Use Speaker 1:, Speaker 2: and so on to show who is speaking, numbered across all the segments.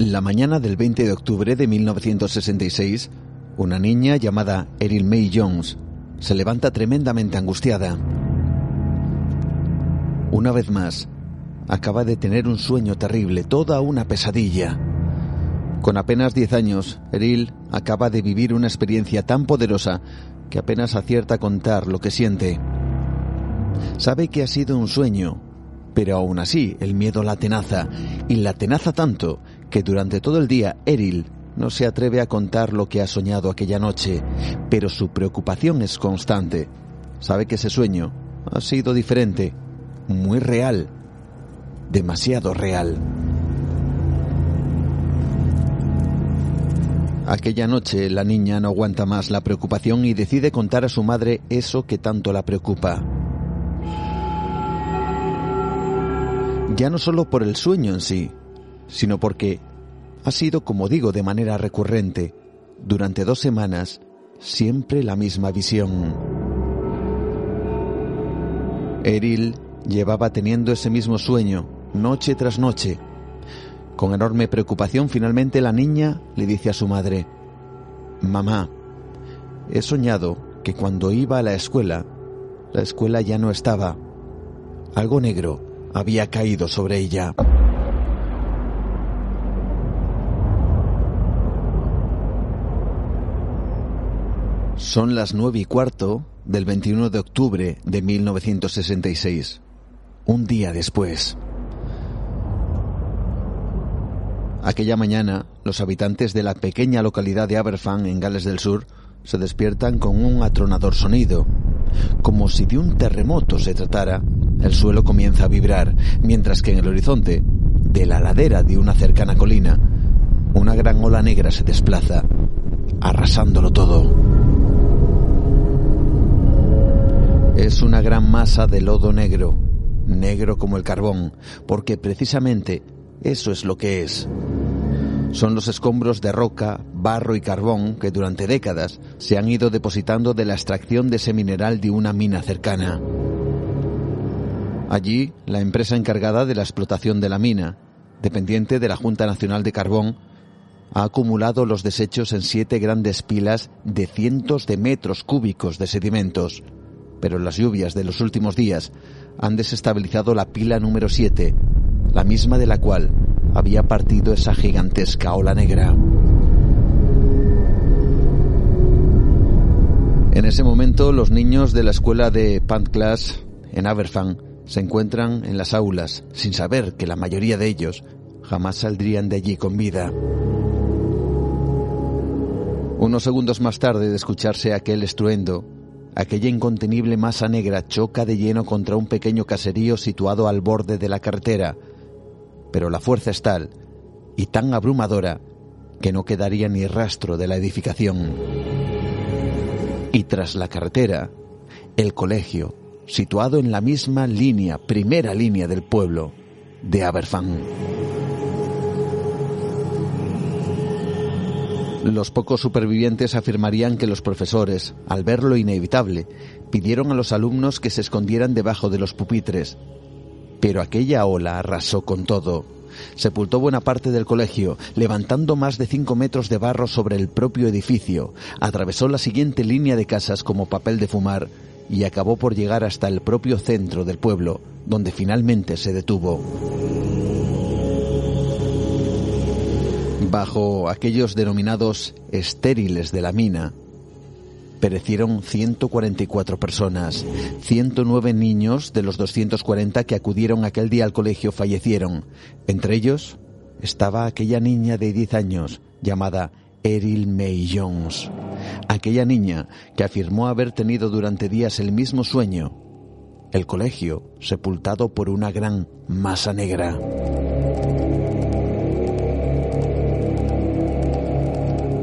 Speaker 1: La mañana del 20 de octubre de 1966, una niña llamada Eril May Jones se levanta tremendamente angustiada. Una vez más, acaba de tener un sueño terrible, toda una pesadilla. Con apenas 10 años, Eril acaba de vivir una experiencia tan poderosa que apenas acierta a contar lo que siente. Sabe que ha sido un sueño, pero aún así el miedo la tenaza, y la tenaza tanto que durante todo el día Eril no se atreve a contar lo que ha soñado aquella noche, pero su preocupación es constante. Sabe que ese sueño ha sido diferente, muy real, demasiado real. Aquella noche la niña no aguanta más la preocupación y decide contar a su madre eso que tanto la preocupa. Ya no solo por el sueño en sí, sino porque ha sido, como digo, de manera recurrente, durante dos semanas, siempre la misma visión. Eril llevaba teniendo ese mismo sueño, noche tras noche. Con enorme preocupación, finalmente la niña le dice a su madre, Mamá, he soñado que cuando iba a la escuela, la escuela ya no estaba. Algo negro había caído sobre ella. Son las nueve y cuarto del 21 de octubre de 1966, un día después. Aquella mañana, los habitantes de la pequeña localidad de Aberfan, en Gales del Sur, se despiertan con un atronador sonido. Como si de un terremoto se tratara, el suelo comienza a vibrar, mientras que en el horizonte, de la ladera de una cercana colina, una gran ola negra se desplaza, arrasándolo todo. Es una gran masa de lodo negro, negro como el carbón, porque precisamente eso es lo que es. Son los escombros de roca, barro y carbón que durante décadas se han ido depositando de la extracción de ese mineral de una mina cercana. Allí, la empresa encargada de la explotación de la mina, dependiente de la Junta Nacional de Carbón, ha acumulado los desechos en siete grandes pilas de cientos de metros cúbicos de sedimentos. Pero las lluvias de los últimos días han desestabilizado la pila número 7, la misma de la cual había partido esa gigantesca ola negra. En ese momento, los niños de la escuela de Pantclass en Aberfan se encuentran en las aulas sin saber que la mayoría de ellos jamás saldrían de allí con vida. Unos segundos más tarde de escucharse aquel estruendo, aquella incontenible masa negra choca de lleno contra un pequeño caserío situado al borde de la carretera, pero la fuerza es tal y tan abrumadora que no quedaría ni rastro de la edificación. Y tras la carretera, el colegio, situado en la misma línea, primera línea del pueblo de Aberfan. Los pocos supervivientes afirmarían que los profesores, al ver lo inevitable, pidieron a los alumnos que se escondieran debajo de los pupitres. Pero aquella ola arrasó con todo. Sepultó buena parte del colegio, levantando más de cinco metros de barro sobre el propio edificio, atravesó la siguiente línea de casas como papel de fumar y acabó por llegar hasta el propio centro del pueblo, donde finalmente se detuvo. Bajo aquellos denominados estériles de la mina, perecieron 144 personas. 109 niños de los 240 que acudieron aquel día al colegio fallecieron. Entre ellos estaba aquella niña de 10 años llamada Eril May Jones. Aquella niña que afirmó haber tenido durante días el mismo sueño. El colegio sepultado por una gran masa negra.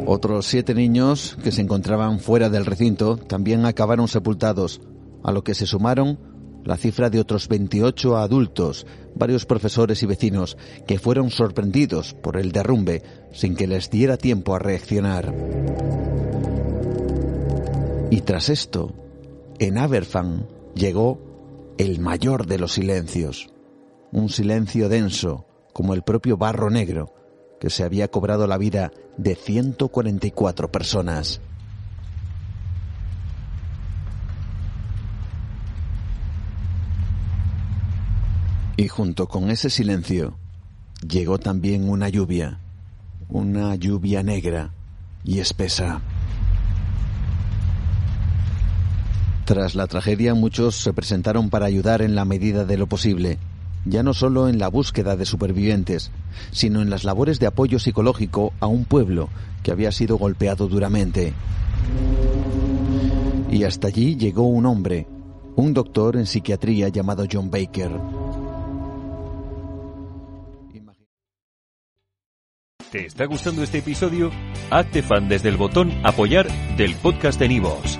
Speaker 1: Otros siete niños que se encontraban fuera del recinto también acabaron sepultados, a lo que se sumaron la cifra de otros 28 adultos, varios profesores y vecinos, que fueron sorprendidos por el derrumbe sin que les diera tiempo a reaccionar. Y tras esto, en Aberfan llegó el mayor de los silencios, un silencio denso como el propio barro negro, que se había cobrado la vida de 144 personas. Y junto con ese silencio llegó también una lluvia, una lluvia negra y espesa. Tras la tragedia muchos se presentaron para ayudar en la medida de lo posible ya no solo en la búsqueda de supervivientes, sino en las labores de apoyo psicológico a un pueblo que había sido golpeado duramente. Y hasta allí llegó un hombre, un doctor en psiquiatría llamado John Baker.
Speaker 2: ¿Te está gustando este episodio? Hazte fan desde el botón apoyar del podcast de Nivos.